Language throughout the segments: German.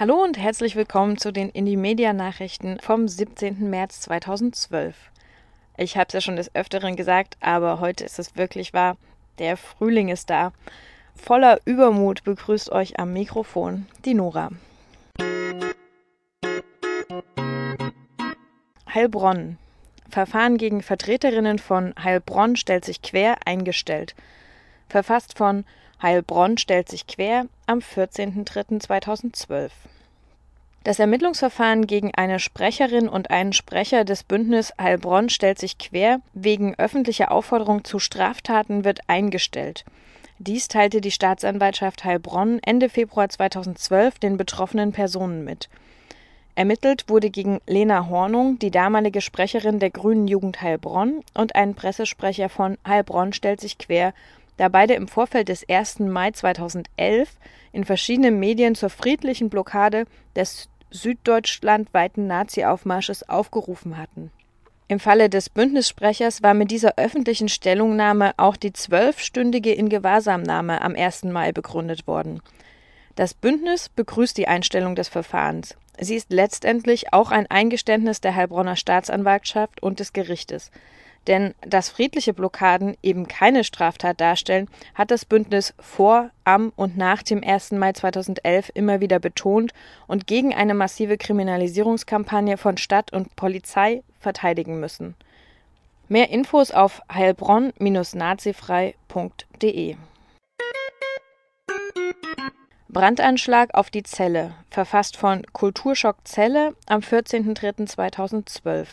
Hallo und herzlich willkommen zu den Indie-Media-Nachrichten vom 17. März 2012. Ich habe es ja schon des Öfteren gesagt, aber heute ist es wirklich wahr. Der Frühling ist da. Voller Übermut begrüßt euch am Mikrofon die Nora. Heilbronn. Verfahren gegen Vertreterinnen von Heilbronn stellt sich quer eingestellt. Verfasst von Heilbronn stellt sich quer am 14.03.2012. Das Ermittlungsverfahren gegen eine Sprecherin und einen Sprecher des Bündnis Heilbronn stellt sich quer wegen öffentlicher Aufforderung zu Straftaten wird eingestellt. Dies teilte die Staatsanwaltschaft Heilbronn Ende Februar 2012 den betroffenen Personen mit. Ermittelt wurde gegen Lena Hornung, die damalige Sprecherin der Grünen Jugend Heilbronn, und einen Pressesprecher von Heilbronn stellt sich quer da beide im Vorfeld des 1. Mai 2011 in verschiedenen Medien zur friedlichen Blockade des süddeutschlandweiten Nazi-Aufmarsches aufgerufen hatten. Im Falle des Bündnissprechers war mit dieser öffentlichen Stellungnahme auch die zwölfstündige Ingewahrsamnahme am 1. Mai begründet worden. Das Bündnis begrüßt die Einstellung des Verfahrens. Sie ist letztendlich auch ein Eingeständnis der Heilbronner Staatsanwaltschaft und des Gerichtes. Denn dass friedliche Blockaden eben keine Straftat darstellen, hat das Bündnis vor, am und nach dem 1. Mai 2011 immer wieder betont und gegen eine massive Kriminalisierungskampagne von Stadt und Polizei verteidigen müssen. Mehr Infos auf heilbronn-nazifrei.de Brandanschlag auf die Zelle, verfasst von Kulturschock Zelle am 14.03.2012.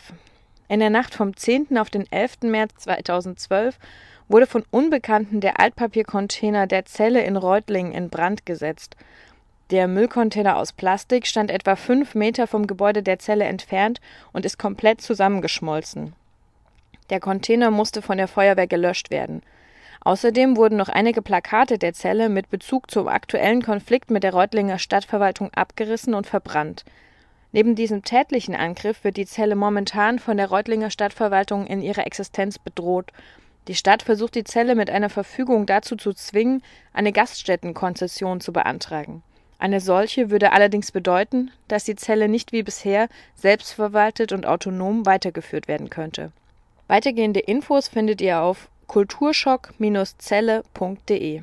In der Nacht vom 10. auf den 11. März 2012 wurde von Unbekannten der Altpapiercontainer der Zelle in Reutlingen in Brand gesetzt. Der Müllcontainer aus Plastik stand etwa fünf Meter vom Gebäude der Zelle entfernt und ist komplett zusammengeschmolzen. Der Container musste von der Feuerwehr gelöscht werden. Außerdem wurden noch einige Plakate der Zelle mit Bezug zum aktuellen Konflikt mit der Reutlinger Stadtverwaltung abgerissen und verbrannt. Neben diesem tätlichen Angriff wird die Zelle momentan von der Reutlinger Stadtverwaltung in ihrer Existenz bedroht. Die Stadt versucht die Zelle mit einer Verfügung dazu zu zwingen, eine Gaststättenkonzession zu beantragen. Eine solche würde allerdings bedeuten, dass die Zelle nicht wie bisher selbstverwaltet und autonom weitergeführt werden könnte. Weitergehende Infos findet ihr auf kulturschock-zelle.de.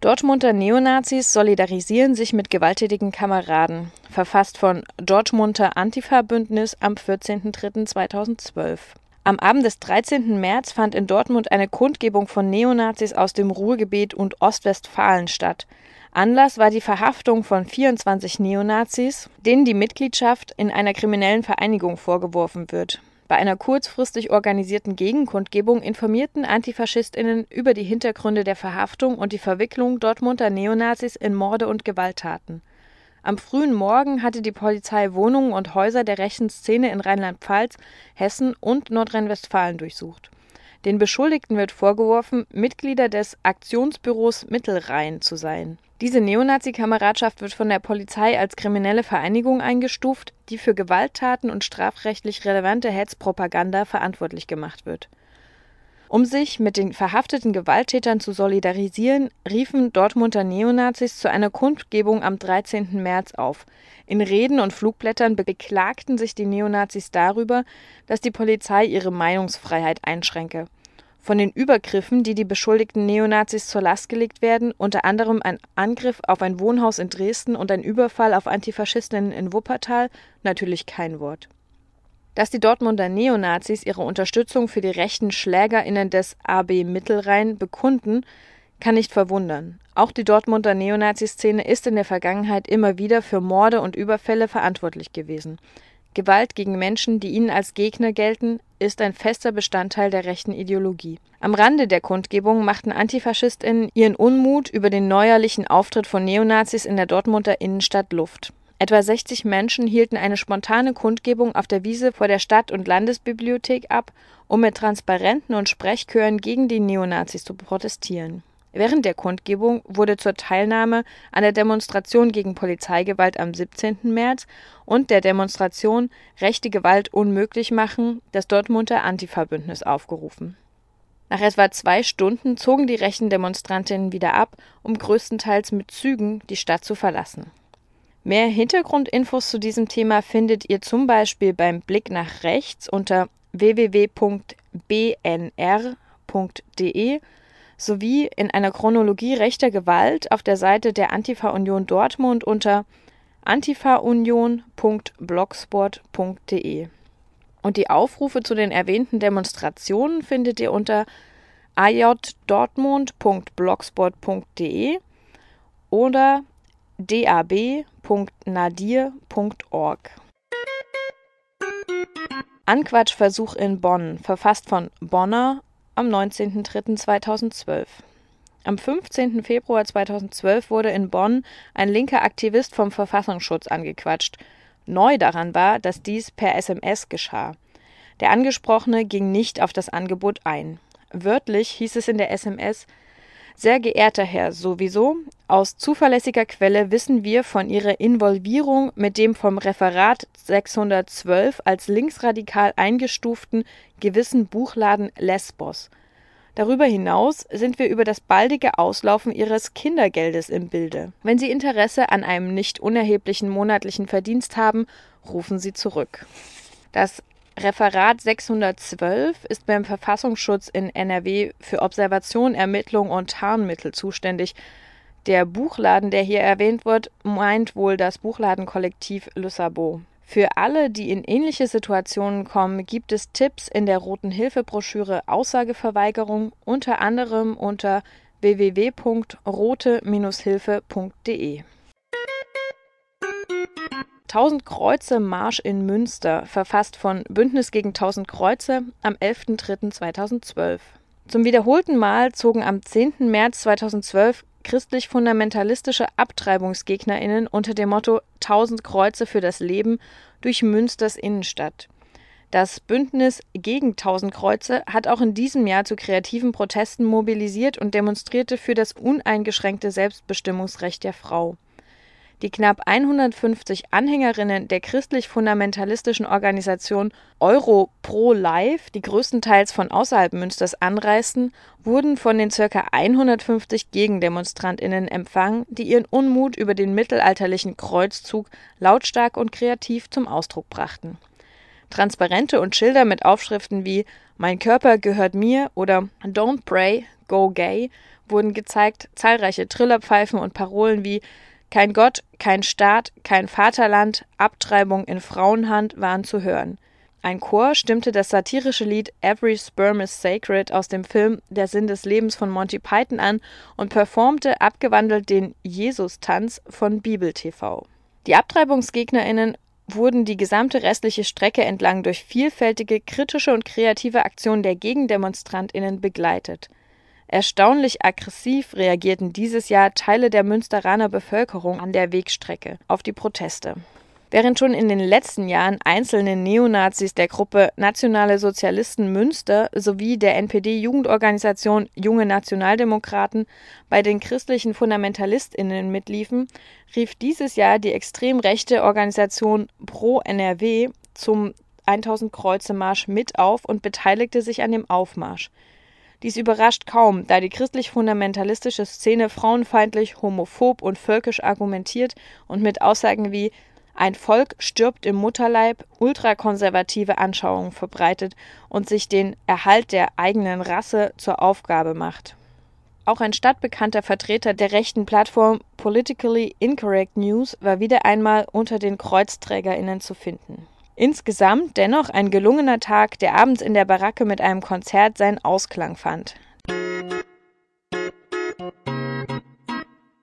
Dortmunder Neonazis solidarisieren sich mit gewalttätigen Kameraden. Verfasst von Dortmunder Antifa-Bündnis am 14.03.2012. Am Abend des 13. März fand in Dortmund eine Kundgebung von Neonazis aus dem Ruhrgebiet und Ostwestfalen statt. Anlass war die Verhaftung von 24 Neonazis, denen die Mitgliedschaft in einer kriminellen Vereinigung vorgeworfen wird. Bei einer kurzfristig organisierten Gegenkundgebung informierten Antifaschistinnen über die Hintergründe der Verhaftung und die Verwicklung Dortmunder Neonazis in Morde und Gewalttaten. Am frühen Morgen hatte die Polizei Wohnungen und Häuser der rechten Szene in Rheinland-Pfalz, Hessen und Nordrhein-Westfalen durchsucht. Den Beschuldigten wird vorgeworfen, Mitglieder des Aktionsbüros Mittelrhein zu sein diese Neonazi-Kameradschaft wird von der Polizei als kriminelle Vereinigung eingestuft, die für Gewalttaten und strafrechtlich relevante Hetzpropaganda verantwortlich gemacht wird. Um sich mit den verhafteten Gewalttätern zu solidarisieren, riefen Dortmunder Neonazis zu einer Kundgebung am 13. März auf. In Reden und Flugblättern beklagten sich die Neonazis darüber, dass die Polizei ihre Meinungsfreiheit einschränke von den Übergriffen, die die beschuldigten Neonazis zur Last gelegt werden, unter anderem ein Angriff auf ein Wohnhaus in Dresden und ein Überfall auf Antifaschistinnen in Wuppertal, natürlich kein Wort. Dass die Dortmunder Neonazis ihre Unterstützung für die rechten SchlägerInnen des AB Mittelrhein bekunden, kann nicht verwundern. Auch die Dortmunder Neonazi-Szene ist in der Vergangenheit immer wieder für Morde und Überfälle verantwortlich gewesen. Gewalt gegen Menschen, die ihnen als Gegner gelten, ist ein fester Bestandteil der rechten Ideologie. Am Rande der Kundgebung machten AntifaschistInnen ihren Unmut über den neuerlichen Auftritt von Neonazis in der Dortmunder Innenstadt Luft. Etwa 60 Menschen hielten eine spontane Kundgebung auf der Wiese vor der Stadt- und Landesbibliothek ab, um mit Transparenten und Sprechchören gegen die Neonazis zu protestieren. Während der Kundgebung wurde zur Teilnahme an der Demonstration gegen Polizeigewalt am 17. März und der Demonstration Rechte Gewalt unmöglich machen das Dortmunder Antifa-Bündnis aufgerufen. Nach etwa zwei Stunden zogen die rechten Demonstrantinnen wieder ab, um größtenteils mit Zügen die Stadt zu verlassen. Mehr Hintergrundinfos zu diesem Thema findet ihr zum Beispiel beim Blick nach rechts unter www.bnr.de sowie in einer Chronologie rechter Gewalt auf der Seite der Antifa-Union Dortmund unter antifaunion.blogsport.de. Und die Aufrufe zu den erwähnten Demonstrationen findet ihr unter ajdortmund.blogsport.de oder dab.nadir.org. Anquatschversuch in Bonn, verfasst von Bonner am 19.03.2012. Am 15. Februar 2012 wurde in Bonn ein linker Aktivist vom Verfassungsschutz angequatscht. Neu daran war, dass dies per SMS geschah. Der Angesprochene ging nicht auf das Angebot ein. Wörtlich hieß es in der SMS sehr geehrter Herr sowieso, aus zuverlässiger Quelle wissen wir von Ihrer Involvierung mit dem vom Referat 612 als linksradikal eingestuften gewissen Buchladen Lesbos. Darüber hinaus sind wir über das baldige Auslaufen Ihres Kindergeldes im Bilde. Wenn Sie Interesse an einem nicht unerheblichen monatlichen Verdienst haben, rufen Sie zurück. Das Referat 612 ist beim Verfassungsschutz in NRW für Observation, Ermittlung und Tarnmittel zuständig. Der Buchladen, der hier erwähnt wird, meint wohl das Buchladenkollektiv Le Sabot. Für alle, die in ähnliche Situationen kommen, gibt es Tipps in der Roten Hilfebroschüre Aussageverweigerung, unter anderem unter www.rote-hilfe.de. 1000 Kreuze Marsch in Münster, verfasst von Bündnis gegen 1000 Kreuze am 11.03.2012. Zum wiederholten Mal zogen am 10. März 2012 christlich-fundamentalistische AbtreibungsgegnerInnen unter dem Motto 1000 Kreuze für das Leben durch Münsters Innenstadt. Das Bündnis gegen 1000 Kreuze hat auch in diesem Jahr zu kreativen Protesten mobilisiert und demonstrierte für das uneingeschränkte Selbstbestimmungsrecht der Frau. Die knapp 150 Anhängerinnen der christlich-fundamentalistischen Organisation Euro Pro Life, die größtenteils von außerhalb Münsters anreisten, wurden von den ca. 150 Gegendemonstrantinnen empfangen, die ihren Unmut über den mittelalterlichen Kreuzzug lautstark und kreativ zum Ausdruck brachten. Transparente und Schilder mit Aufschriften wie Mein Körper gehört mir oder Don't Pray, Go Gay wurden gezeigt, zahlreiche Trillerpfeifen und Parolen wie kein Gott, kein Staat, kein Vaterland, Abtreibung in Frauenhand waren zu hören. Ein Chor stimmte das satirische Lied Every Sperm is Sacred aus dem Film Der Sinn des Lebens von Monty Python an und performte abgewandelt den Jesus-Tanz von Bibel TV. Die AbtreibungsgegnerInnen wurden die gesamte restliche Strecke entlang durch vielfältige kritische und kreative Aktionen der GegendemonstrantInnen begleitet. Erstaunlich aggressiv reagierten dieses Jahr Teile der Münsteraner Bevölkerung an der Wegstrecke auf die Proteste. Während schon in den letzten Jahren einzelne Neonazis der Gruppe Nationale Sozialisten Münster sowie der NPD-Jugendorganisation Junge Nationaldemokraten bei den christlichen FundamentalistInnen mitliefen, rief dieses Jahr die extrem rechte Organisation Pro NRW zum 1000 Kreuze Marsch mit auf und beteiligte sich an dem Aufmarsch. Dies überrascht kaum, da die christlich-fundamentalistische Szene frauenfeindlich, homophob und völkisch argumentiert und mit Aussagen wie ein Volk stirbt im Mutterleib ultrakonservative Anschauungen verbreitet und sich den Erhalt der eigenen Rasse zur Aufgabe macht. Auch ein stadtbekannter Vertreter der rechten Plattform Politically Incorrect News war wieder einmal unter den KreuzträgerInnen zu finden. Insgesamt dennoch ein gelungener Tag, der abends in der Baracke mit einem Konzert seinen Ausklang fand.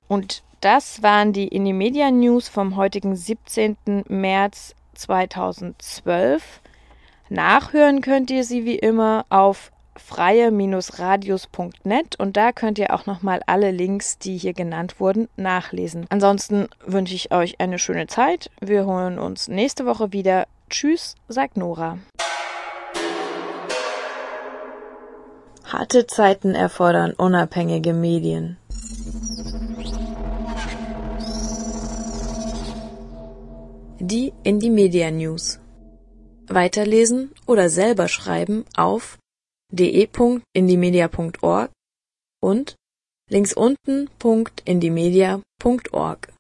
Und das waren die Inimedia News vom heutigen 17. März 2012. Nachhören könnt ihr sie wie immer auf freie-radius.net und da könnt ihr auch nochmal alle Links, die hier genannt wurden, nachlesen. Ansonsten wünsche ich euch eine schöne Zeit. Wir hören uns nächste Woche wieder. Tschüss, sagt Nora. Harte Zeiten erfordern unabhängige Medien. Die Indie Media News. Weiterlesen oder selber schreiben auf de.indiemedia.org und links unten.indiemedia.org.